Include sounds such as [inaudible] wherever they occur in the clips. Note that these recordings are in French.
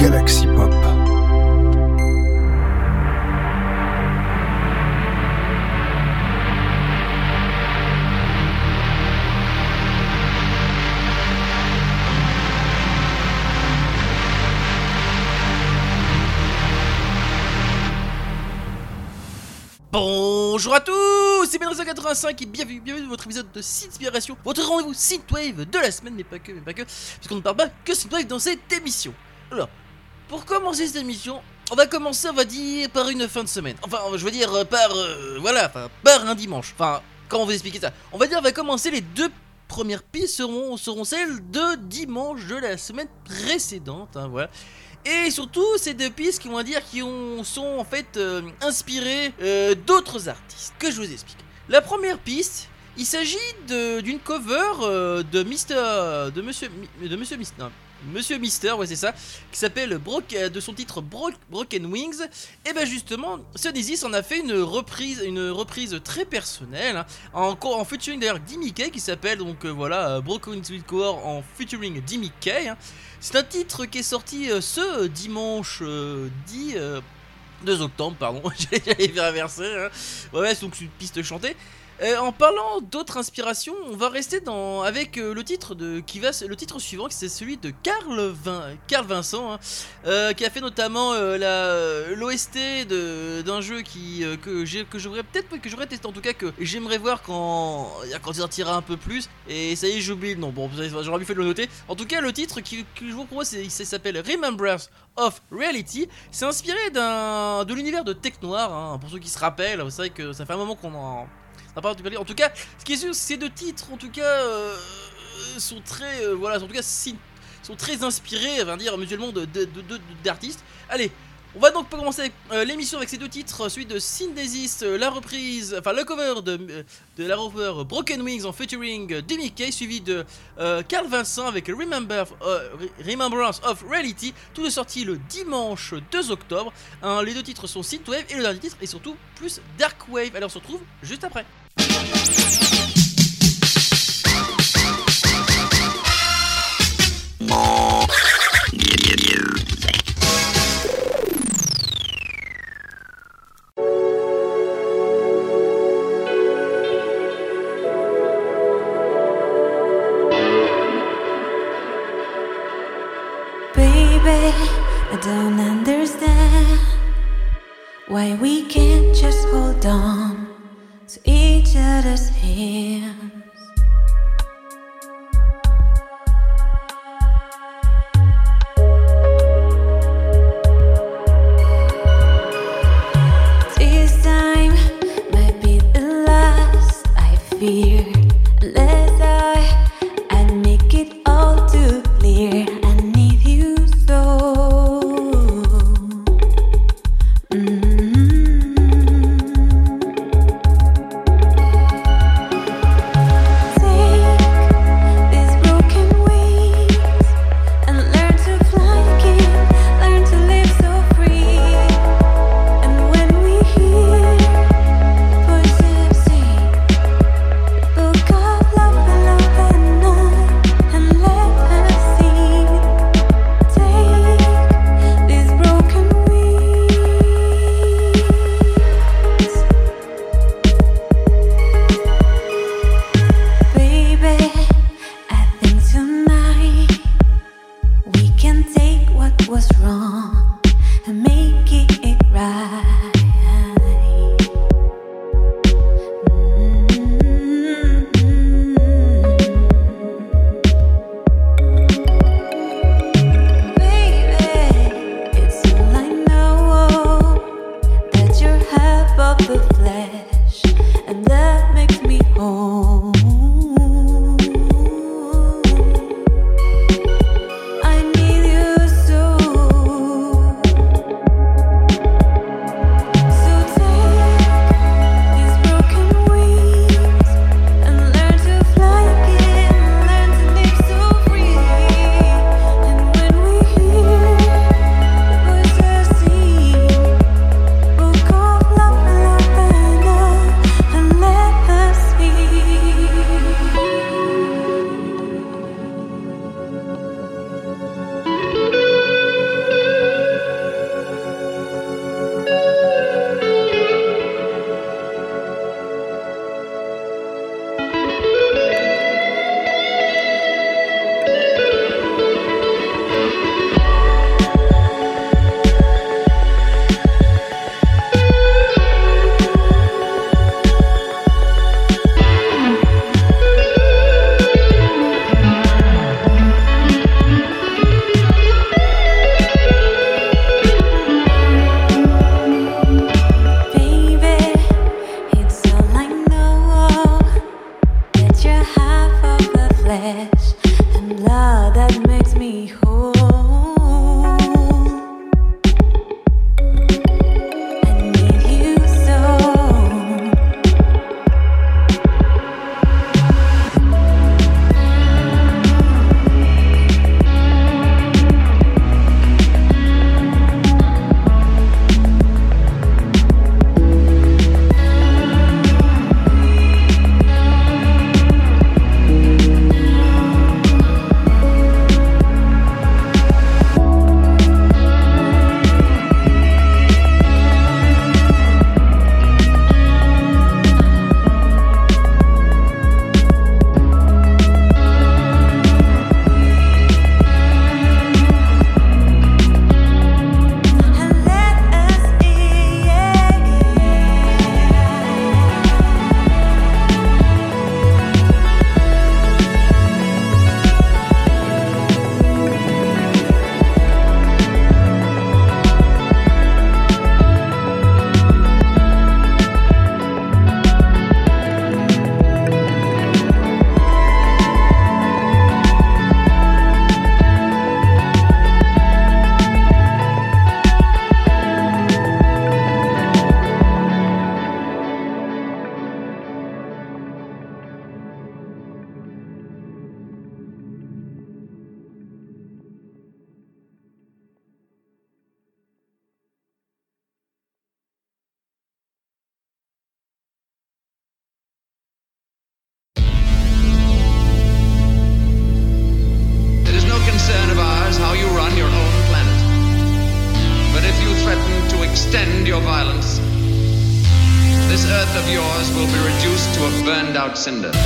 Galaxy Pop. Bonjour à tous, c'est Ben85 et bienvenue, bienvenue dans votre épisode de Synthspiration, votre rendez-vous Synthwave de la semaine, mais pas que, mais pas que, puisqu'on ne parle pas que Synthwave dans cette émission. Alors, pour commencer cette émission, on va commencer, on va dire, par une fin de semaine. Enfin, je veux dire, par, euh, voilà, par un dimanche. Enfin, comment vous expliquer ça On va dire, on va commencer les deux premières pistes seront, seront celles de dimanche de la semaine précédente, hein, voilà. Et surtout, c'est deux pistes qui vont dire qui ont, sont en fait euh, inspirées euh, d'autres artistes. Que je vous explique. La première piste, il s'agit d'une cover euh, de Mister, de Monsieur, de Monsieur Mister, Monsieur Mister, ouais c'est ça, qui s'appelle euh, de son titre Bro- Broken Wings. Et ben justement, Sonizis en a fait une reprise, une reprise très personnelle, hein, en, en featuring d'ailleurs Dimmy qui s'appelle donc euh, voilà euh, Broken Wings with Core en featuring Dimmy hein. C'est un titre qui est sorti ce dimanche euh, 10 euh, 2 octobre, pardon, [laughs] j'allais faire inverser. Hein. Ouais, ouais, c'est donc une piste chantée. Euh, en parlant d'autres inspirations, on va rester dans avec euh, le titre de qui va le titre suivant, c'est celui de Carl, Vin, Carl Vincent, hein, euh, qui a fait notamment l'OST d'un jeu qui que que j'aurais peut-être que j'aurais testé en tout cas que j'aimerais voir quand quand il sortira un peu plus. Et ça y est, j'oublie le nom. Bon, j'aurais mieux fait de le noter. En tout cas, le titre qui, que je vous propose, il s'appelle Remembrance of Reality. C'est inspiré d'un de l'univers de Tech Noir. hein, pour ceux qui se rappellent, c'est vrai que ça fait un moment qu'on en entendu parler. En tout cas, ce qui est sûr, ces deux titres, en tout cas, euh, sont très, euh, voilà, en tout cas, si- sont très inspirés, va dire mutuellement de de- de- de- d'artistes. Allez. On va donc commencer euh, l'émission avec ces deux titres, celui de Synthesis, euh, la reprise, enfin le cover de, euh, la cover Broken Wings en featuring Demi K, suivi de Carl Vincent avec Remember, Re- Remembrance of Reality, tout est sorti le dimanche 2 octobre. Les deux titres sont Synthwave et le dernier titre est surtout plus Dark Wave. Alors on se retrouve juste après. Hey. Cinder.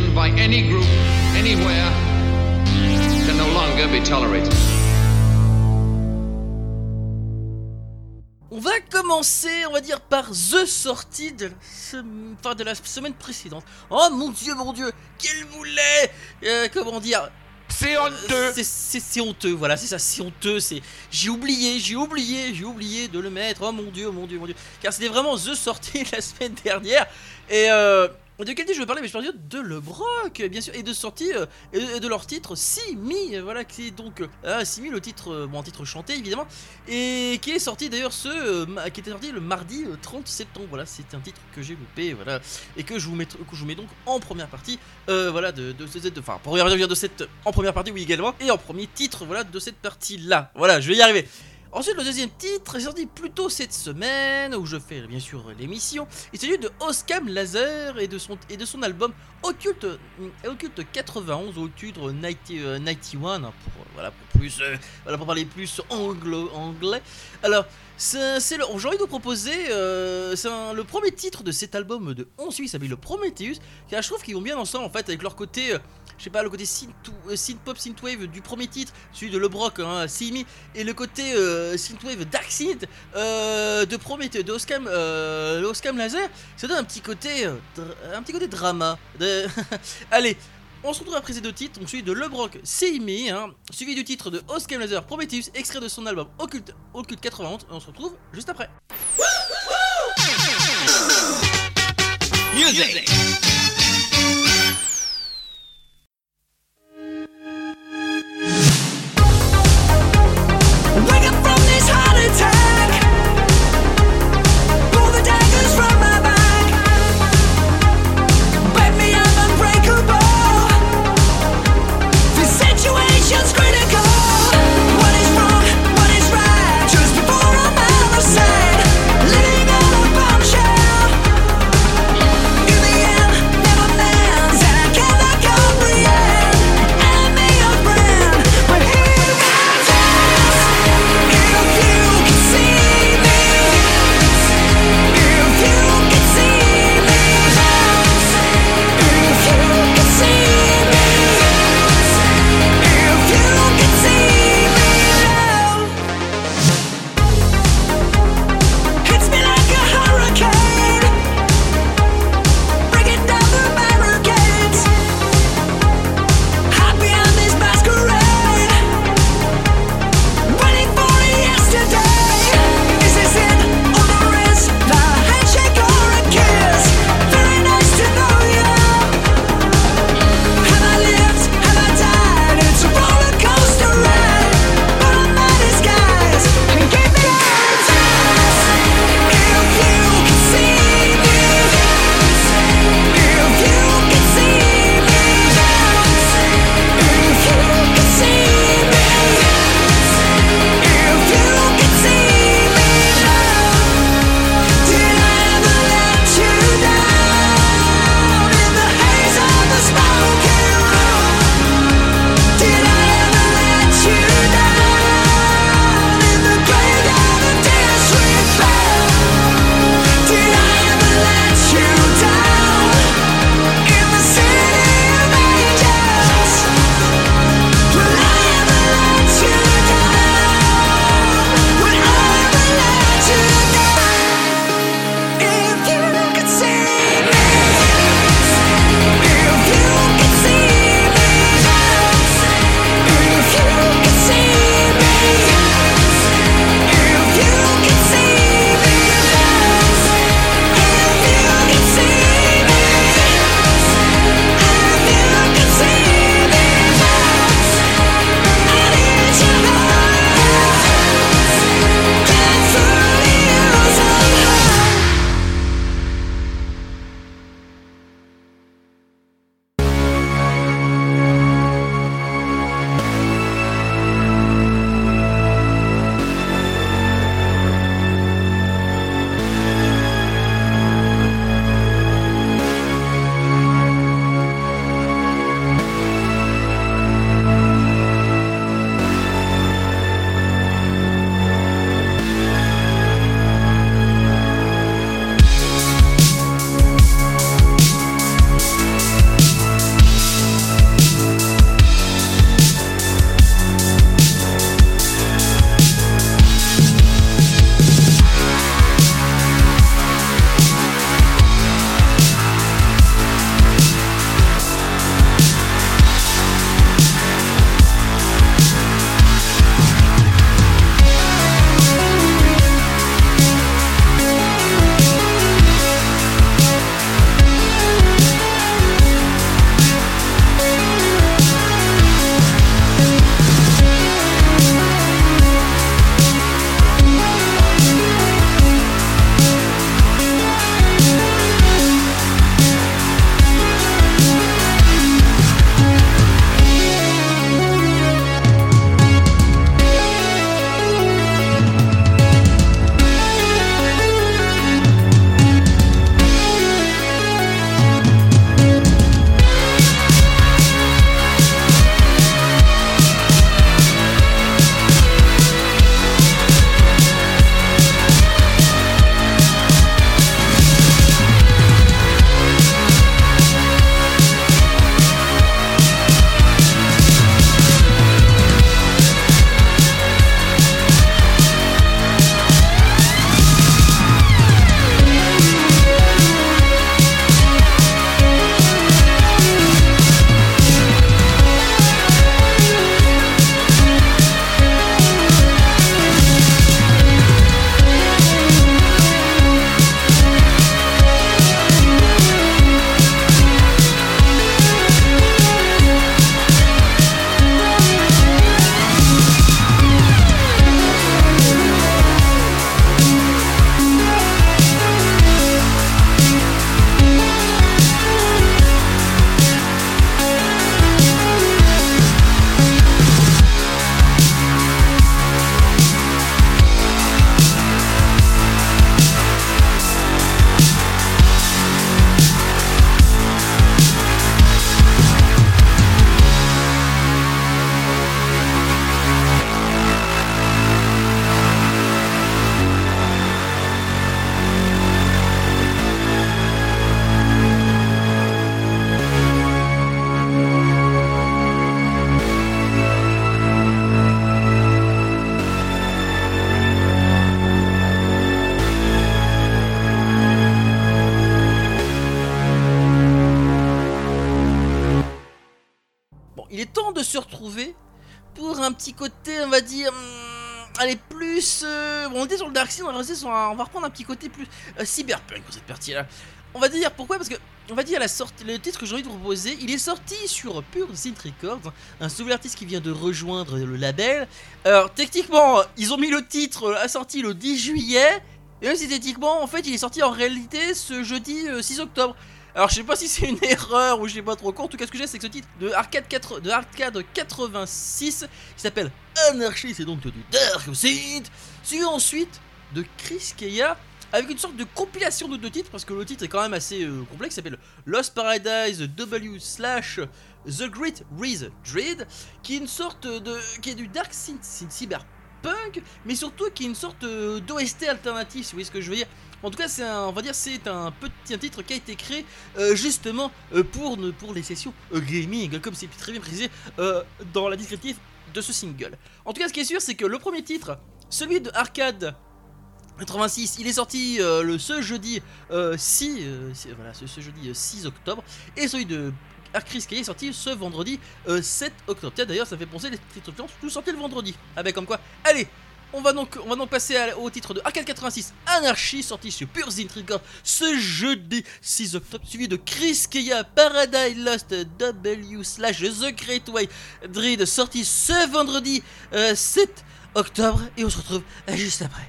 Aggression by any group, anywhere, can no longer be tolerated. On va commencer, on va dire, par The sortie de la, sem- enfin, de la semaine précédente. Oh mon dieu, mon dieu, quel boulet Euh, Comment dire C'est Euh, honteux c'est- C'est c'est honteux, voilà, c'est ça, c'est honteux. C'est j'ai oublié, j'ai oublié, j'ai oublié de le mettre. Oh mon dieu, mon dieu, mon dieu. Car c'était vraiment the sortie [laughs] la semaine dernière. Et euh, De quel titre je veux parler Mais je parle de Le Broc, bien sûr, et de sortie euh, de leur titre Simi, voilà, qui est donc euh, Simi, le titre, euh, bon, titre chanté évidemment, et qui est sorti d'ailleurs ce, euh, qui était sorti le mardi euh, 30 septembre. Voilà, c'est un titre que j'ai loupé, voilà, et que je vous mets, donc en première partie, euh, voilà, de, de, de, de- enfin, revenir de cette, en première partie, oui également, et en premier titre, voilà, de cette partie-là. Voilà, je vais y arriver. Ensuite, le deuxième titre est sorti plus tôt cette semaine, où je fais bien sûr l'émission. Il s'agit de Oscam Laser et de son, et de son album Occult, Occult 91, Occult 90, euh, 91, hein, pour, euh, voilà, pour, plus, euh, voilà, pour parler plus anglo, anglais. Alors, c'est j'ai envie de vous proposer euh, le premier titre de cet album de 11 suisse, s'appelle le Prometheus, car je trouve qu'ils vont bien ensemble en fait avec leur côté. Je sais pas, le côté synth, euh, synthwave du premier titre, celui de Le Broc, hein, Simi, et le côté euh, synthwave dark synth euh, de Prometheus, de Oscam, Laser, ça donne un petit côté, un petit côté drama. [laughs] Allez, on se retrouve après ces deux titres, donc celui de Le Broc, Simi, hein, suivi du titre de Oscam Laser, Prometheus, extrait de son album Occult, Occult 91, et on se retrouve juste après. Music. On va, reprendre un petit côté plus euh, cyberpunk pour cette partie-là. On va dire pourquoi? Parce que, on va dire la sortie, le titre que j'ai envie de vous proposer, il est sorti sur Pure Synth Records, un nouvel artiste qui vient de rejoindre le label. Alors, techniquement, ils ont mis le titre à sortie le 10 juillet, et même si techniquement, en fait, il est sorti en réalité ce jeudi euh, 6 octobre. Alors je sais pas si c'est une [laughs] erreur ou je sais pas trop quoi, en tout cas ce que j'ai c'est que ce titre de Arcade, 4, de Arcade 86 qui s'appelle Anarchy, c'est donc du Dark Synth, suivi ensuite de Chris Keya avec une sorte de compilation de deux titres parce que le titre est quand même assez euh, complexe, s'appelle Lost Paradise W slash The Great Reese Dread qui est une sorte de... qui est du Dark Synth, synth cyberpunk mais surtout qui est une sorte euh, d'OST alternatif si vous voyez ce que je veux dire. En tout cas, c'est un, on va dire, c'est un petit titre qui a été créé euh, justement pour, pour les sessions gaming, comme c'est très bien précisé dans la descriptif de ce single. En tout cas, ce qui est sûr, c'est que le premier titre, celui de Arcade 86, il est sorti euh, le ce jeudi euh, 6, euh, voilà, ce, jeudi euh, 6 octobre, et celui de Chris Kay est sorti ce vendredi euh, 7 octobre. Tiens, d'ailleurs, ça fait penser les titres de tous sortis le vendredi. Ah ben comme quoi. Allez, on va donc, on va donc passer au titre de Arcade 86 Anarchy, sorti sur Pure Records ce jeudi 6 octobre, suivi de Chris Keya Paradise Lost W slash The Great Way Dread, sorti ce vendredi euh, 7 octobre, et on se retrouve euh, juste après.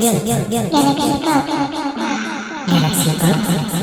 Galaxy Pop. Galaxy Pop.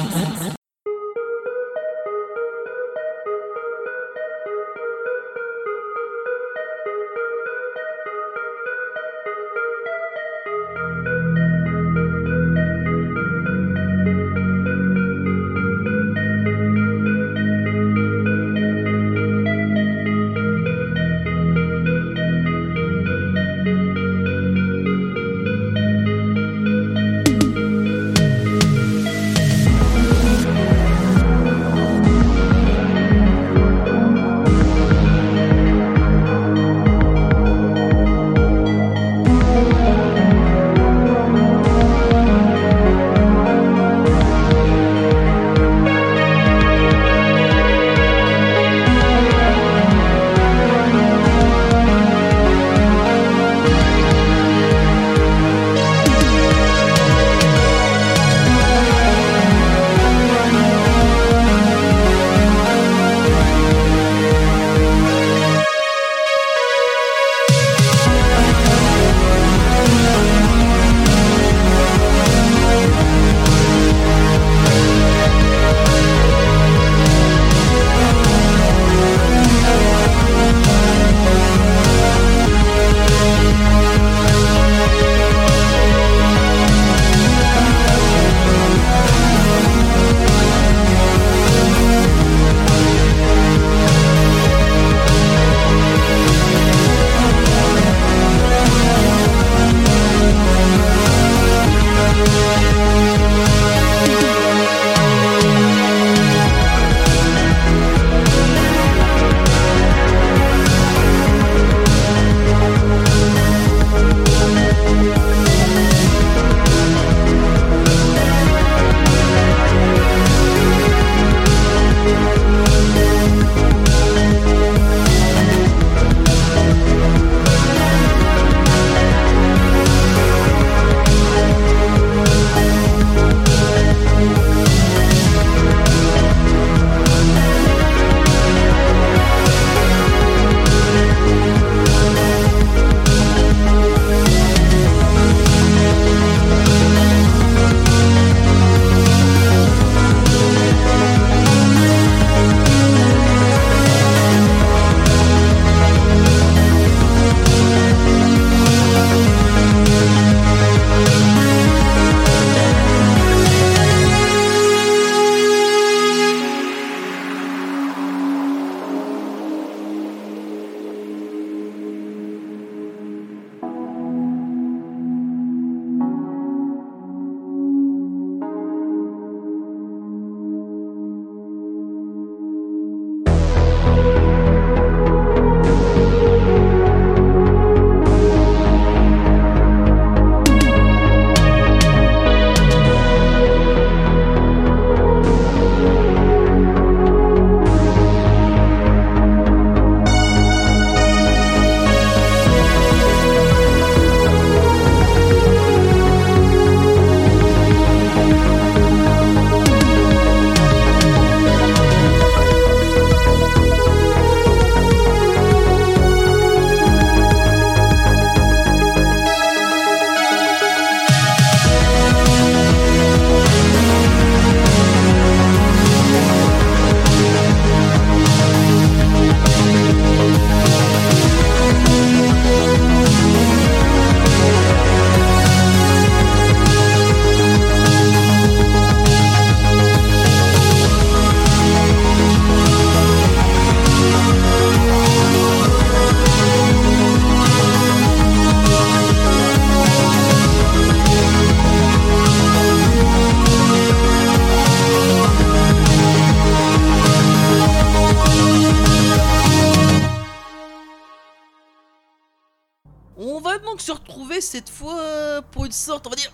Cette fois pour une sorte, on va dire.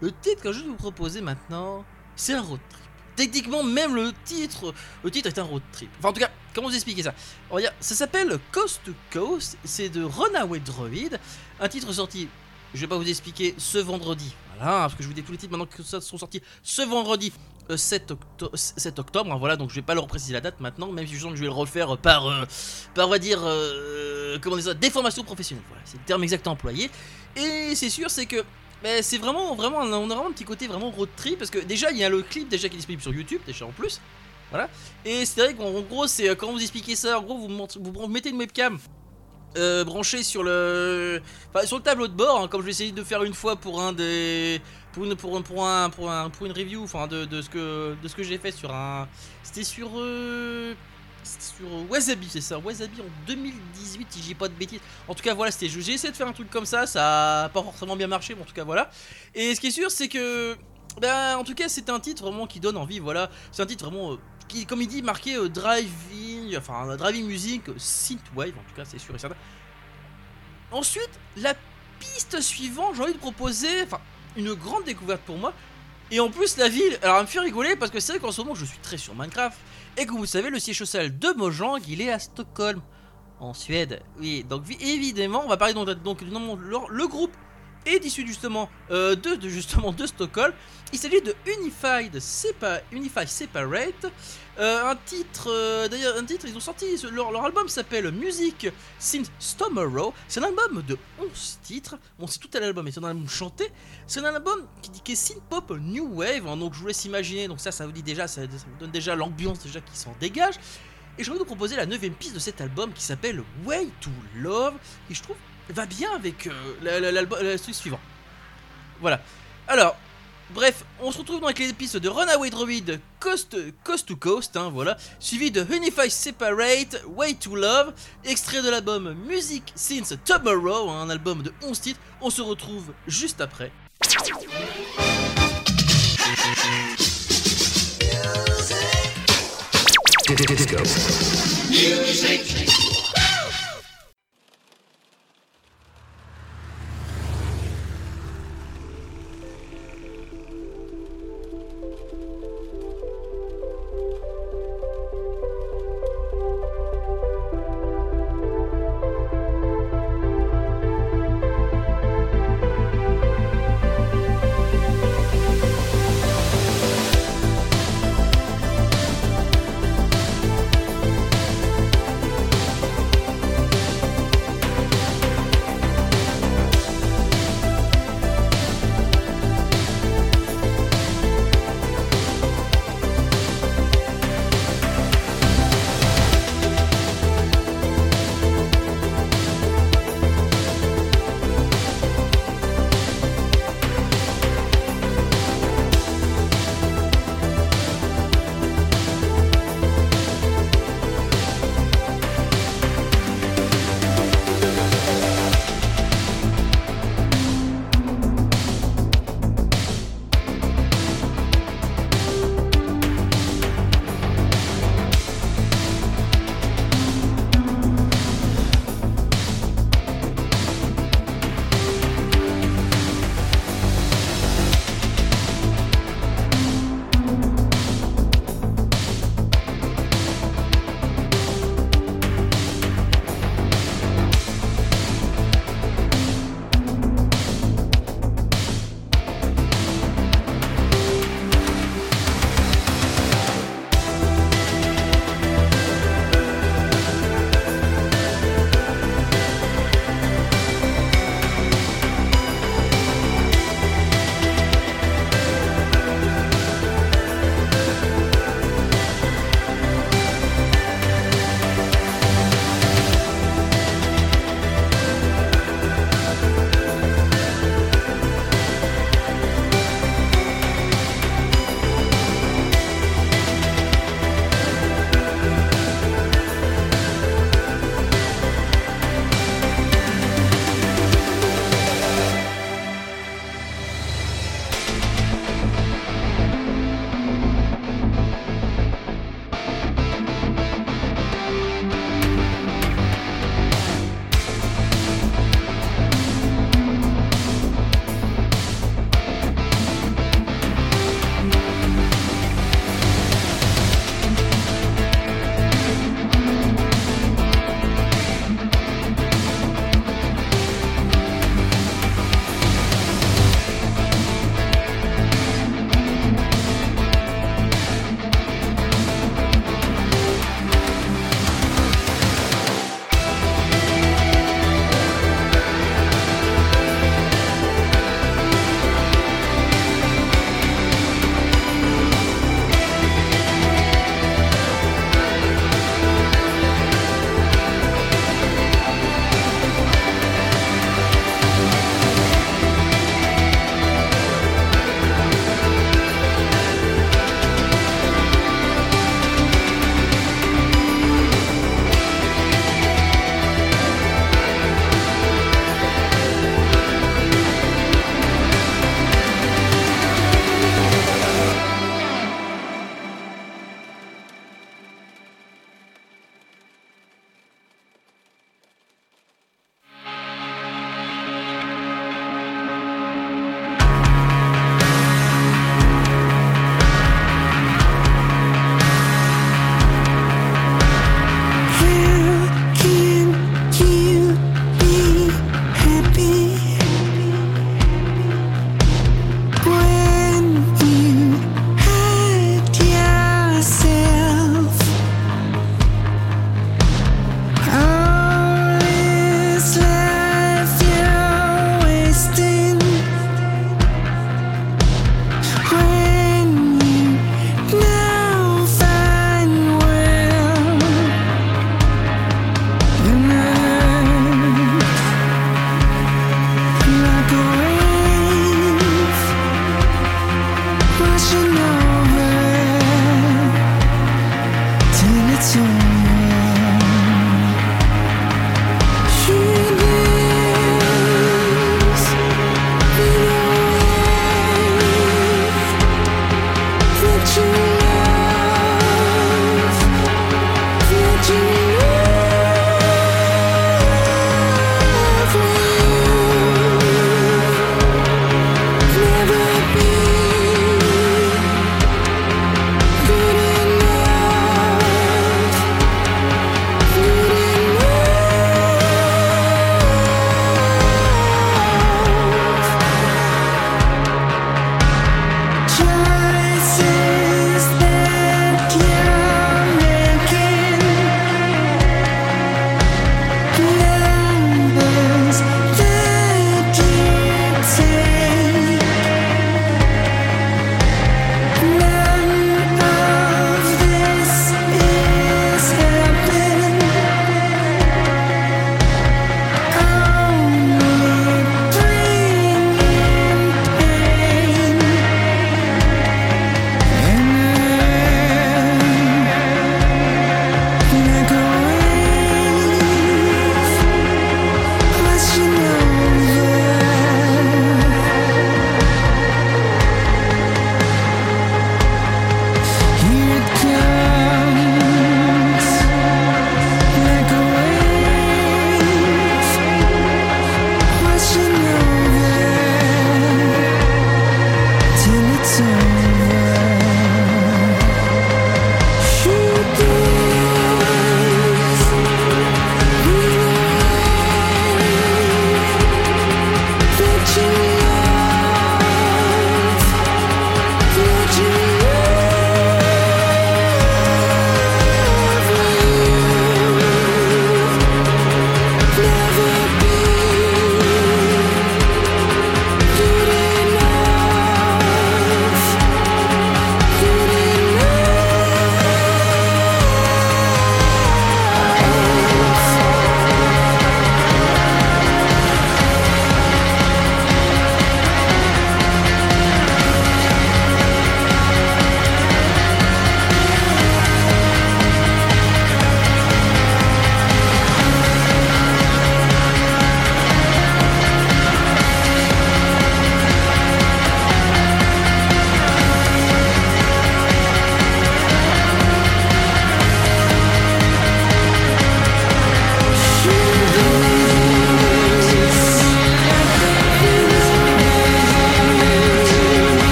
Le titre que je vais vous proposer maintenant, c'est un road trip. Techniquement, même le titre, le titre est un road trip. Enfin, en tout cas, comment vous expliquer ça? Ça s'appelle Coast to Coast. C'est de Runaway Droid, un titre sorti. Je vais pas vous expliquer ce vendredi. Voilà, parce que je vous dis tous les titres maintenant que ça sont sortis ce vendredi 7, octo- 7 octobre. hein, voilà, donc je vais pas leur préciser la date maintenant, même si je sens que je vais le refaire par, euh, par on va dire, euh, comment dire ça, déformation professionnelle. Voilà, c'est le terme exact employé. Et c'est sûr, c'est que ben, c'est vraiment, vraiment, on a vraiment un petit côté vraiment road trip parce que déjà il y a le clip déjà qui est disponible sur YouTube, déjà en plus. Voilà. Et c'est vrai qu'en en gros, c'est euh, quand vous expliquez ça, en gros, vous, vous, mettez une webcam euh, branchée sur le, enfin, sur le tableau de bord, hein, comme je vais essayer de faire une fois pour un des, pour une, review, de, ce que, j'ai fait sur un, c'était sur, euh, sur euh, Wasabi, c'est ça, Wasabi en 2018, si j'ai pas de bêtises. En tout cas, voilà, c'était, j'ai essayé de faire un truc comme ça, ça a pas forcément bien marché, mais en tout cas, voilà. Et ce qui est sûr, c'est que, ben, en tout cas, c'est un titre vraiment qui donne envie, voilà. C'est un titre vraiment, euh, qui, comme il dit, marqué euh, driving, enfin, driving music, euh, synthwave, en tout cas, c'est sûr et certain. Ensuite, la piste suivante, j'ai envie de proposer, enfin, une grande découverte pour moi. Et en plus, la ville, alors elle me fait rigoler parce que c'est vrai qu'en ce moment, je suis très sur Minecraft. Et que vous savez, le siège social de Mojang, il est à Stockholm, en Suède. Oui, donc vi- évidemment, on va parler donc, donc le, le groupe est issu justement euh, de, justement de Stockholm. Il s'agit de Unified, Sepa, Unified Separate. Euh, un titre, euh, d'ailleurs, un titre, ils ont sorti, leur, leur album s'appelle Music Since Tomorrow. C'est un album de 11 titres. Bon, c'est tout à l'album, mais c'est un album chanté. C'est un album qui qui est synth pop new wave. hein, donc je vous laisse imaginer. Donc ça, ça vous dit déjà, ça, vous donne déjà l'ambiance déjà qui s'en dégage. Et envie de vous proposer la neuvième piste de cet album qui s'appelle Way to Love, qui je trouve va bien avec euh, la- la- l'album, suivant. Voilà. Alors, bref, on se retrouve avec les pistes de Runaway Droid, Coast, Coast to Coast, hein, voilà, suivi de Unify Separate, Way to Love, extrait de l'album Music Since Tomorrow, hein, un album de 11 titres. On se retrouve juste après.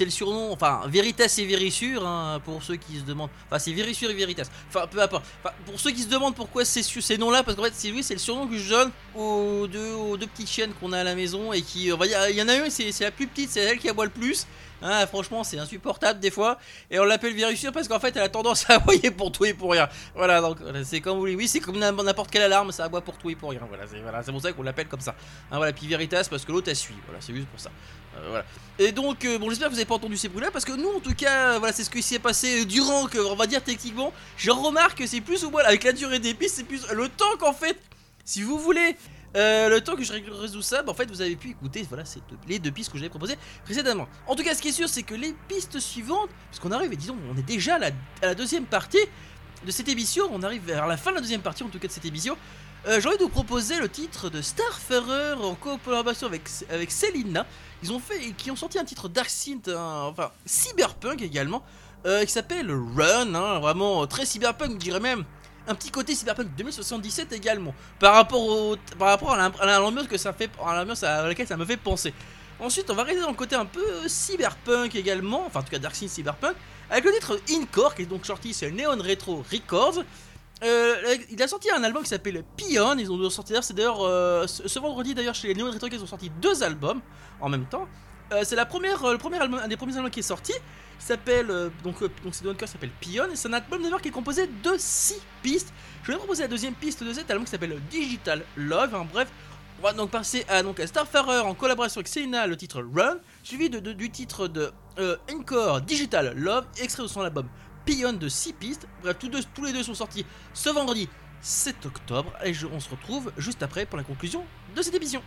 C'est le surnom, enfin Veritas et Vérissure, hein, pour ceux qui se demandent, enfin c'est Vérissure et Veritas, enfin peu importe, pour ceux qui se demandent pourquoi c'est ces noms-là, parce qu'en fait c'est oui c'est le surnom que je donne aux deux, aux deux petites chiennes qu'on a à la maison et qui, on va dire, il y en a une c'est la plus petite, c'est elle qui aboie le plus, Hein, franchement c'est insupportable des fois, et on l'appelle Vérissure parce qu'en fait elle a tendance à [laughs] aboyer pour tout et pour rien, voilà donc voilà, c'est comme vous voulez, oui c'est comme n'im- n'importe quelle alarme, ça aboie pour tout et pour rien, voilà c'est voilà, pour ça qu'on l'appelle comme ça. Hein, voilà, puis Veritas parce que l'autre elle suit, voilà, c'est juste pour ça. Euh. Et donc, euh, bon, j'espère que vous avez pas entendu ces bruits-là parce que nous, en tout cas, euh, voilà, c'est ce qui s'est passé durant que, on va dire techniquement, je remarque que c'est plus ou moins avec la durée des pistes, c'est plus le temps qu'en fait, si vous voulez. le temps que je résous ça, bah, en fait vous avez pu écouter voilà, les deux pistes que j'avais proposées précédemment. En tout cas, ce qui est sûr, c'est que les pistes suivantes, puisqu'on arrive, et disons, on est déjà à la, à la deuxième partie de cette émission, on arrive vers la fin de la deuxième partie en tout cas de cette émission. J'ai envie de vous proposer le titre de Starfarer en collaboration avec, avec Selina. Ils ont fait, qui ont sorti un titre Dark Synth, un- enfin cyberpunk également, euh, qui s'appelle Run, hein, vraiment très cyberpunk, je dirais même un petit côté cyberpunk 2077 également, par rapport au, par rapport à l'ambiance à l'ambiance à laquelle ça me fait penser. Ensuite, on va rester dans le côté un peu cyberpunk également, enfin en tout cas Dark Synth cyberpunk, avec le titre Incore qui est donc sorti sur Neon Retro Records. Euh, il a sorti un album qui s'appelle Pion. Ils ont sorti d'ailleurs, c'est d'ailleurs euh, ce vendredi d'ailleurs chez les Neon Retro ils ont sorti deux albums en même temps. Euh, c'est la première, le premier album, un des premiers albums qui est sorti. Il s'appelle donc donc c'est s'appelle Pion et c'est un album d'abord qui est composé de 6 pistes. Je vais proposer la deuxième piste de cet album qui s'appelle Digital Love. Hein, bref, on va donc passer à donc à Starfarer en collaboration avec Selena le titre Run, suivi de, du titre de Encore Digital Love, extrait de son album Pion de 6 pistes. Bref, tous, deux, tous les deux sont sortis ce vendredi 7 octobre et je- on se retrouve juste après pour la conclusion de cette émission.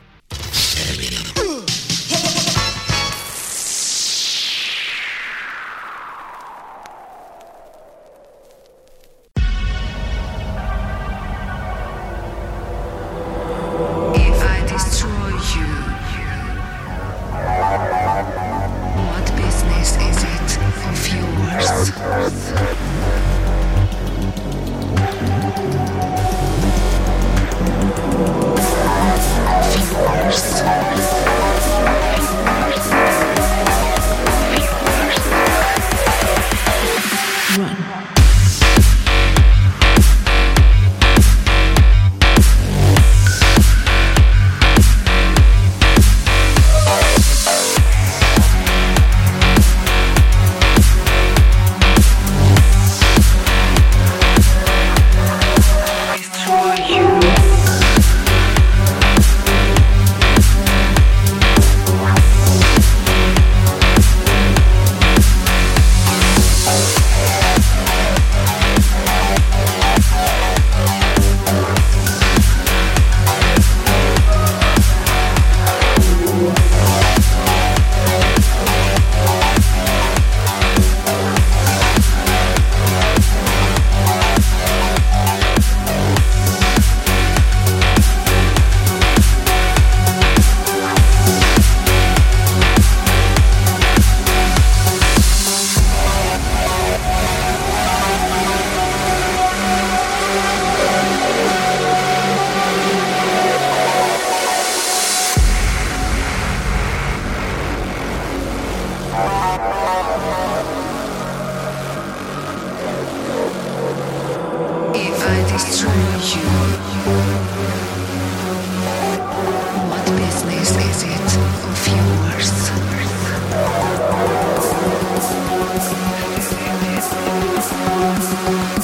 Run.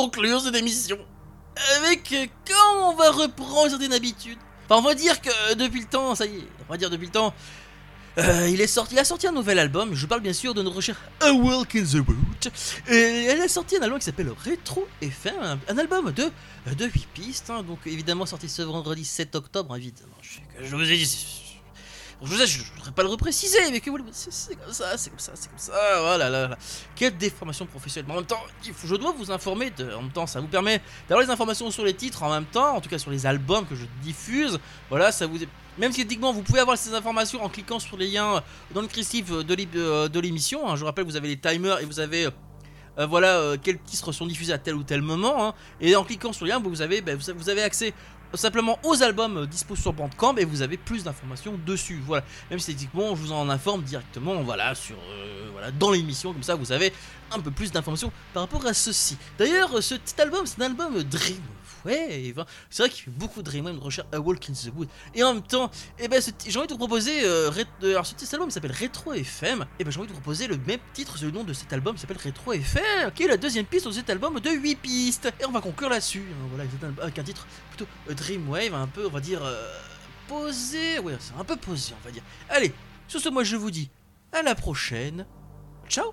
Conclure cette émission avec euh, quand on va reprendre une certaine habitude. Enfin, on va dire que euh, depuis le temps, ça y est, on va dire depuis le temps, euh, il est sorti, il a sorti un nouvel album. Je parle bien sûr de notre cher A Walk in the Wood. Et elle a sorti un album qui s'appelle Retro FM, un, album de de 8 pistes. hein. donc évidemment sorti ce vendredi 7 octobre, évidemment. Je vous ai dit. Je vous ne voudrais pas le repréciser, mais que vous c'est comme ça, c'est comme ça, c'est comme ça, voilà, là, là. Quelle déformation professionnelle. Mais en même temps, je dois vous informer, en même temps, ça vous permet d'avoir les informations sur les titres en même temps, en tout cas sur les albums que je diffuse. Voilà, ça vous. Même si techniquement vous pouvez avoir ces informations en cliquant sur les liens dans le descriptif de l'é- de l'émission. hein. Je rappelle, vous avez les timers et vous avez. euh, voilà, euh, quels titres sont diffusés à tel ou tel moment. hein. Et en cliquant sur le lien, vous avez, ben, vous, vous avez accès simplement aux albums dispo sur Bandcamp et vous avez plus d'informations dessus. Voilà, même si techniquement je vous en informe directement, voilà, sur, euh, voilà, dans l'émission, comme ça vous avez un peu plus d'informations par rapport à ceci. D'ailleurs, ce petit album, c'est un album Dream. Ouais, c'est vrai qu'il fait beaucoup de de recherche A Walk in the Wood. Et en même temps, eh ben, j'ai envie de vous proposer. euh, euh, alors, ce petit album s'appelle Retro FM. Et ben, j'ai envie de vous proposer le même titre, le nom de cet album qui s'appelle Retro FM, qui est la deuxième piste de cet album de 8 pistes. Et on va conclure là-dessus. hein, voilà, avec un- avec un titre plutôt euh, Dreamwave, un peu, on va dire, euh, posé. Ouais, c'est un peu posé, on va dire. Allez, sur ce, moi je vous dis à la prochaine. Ciao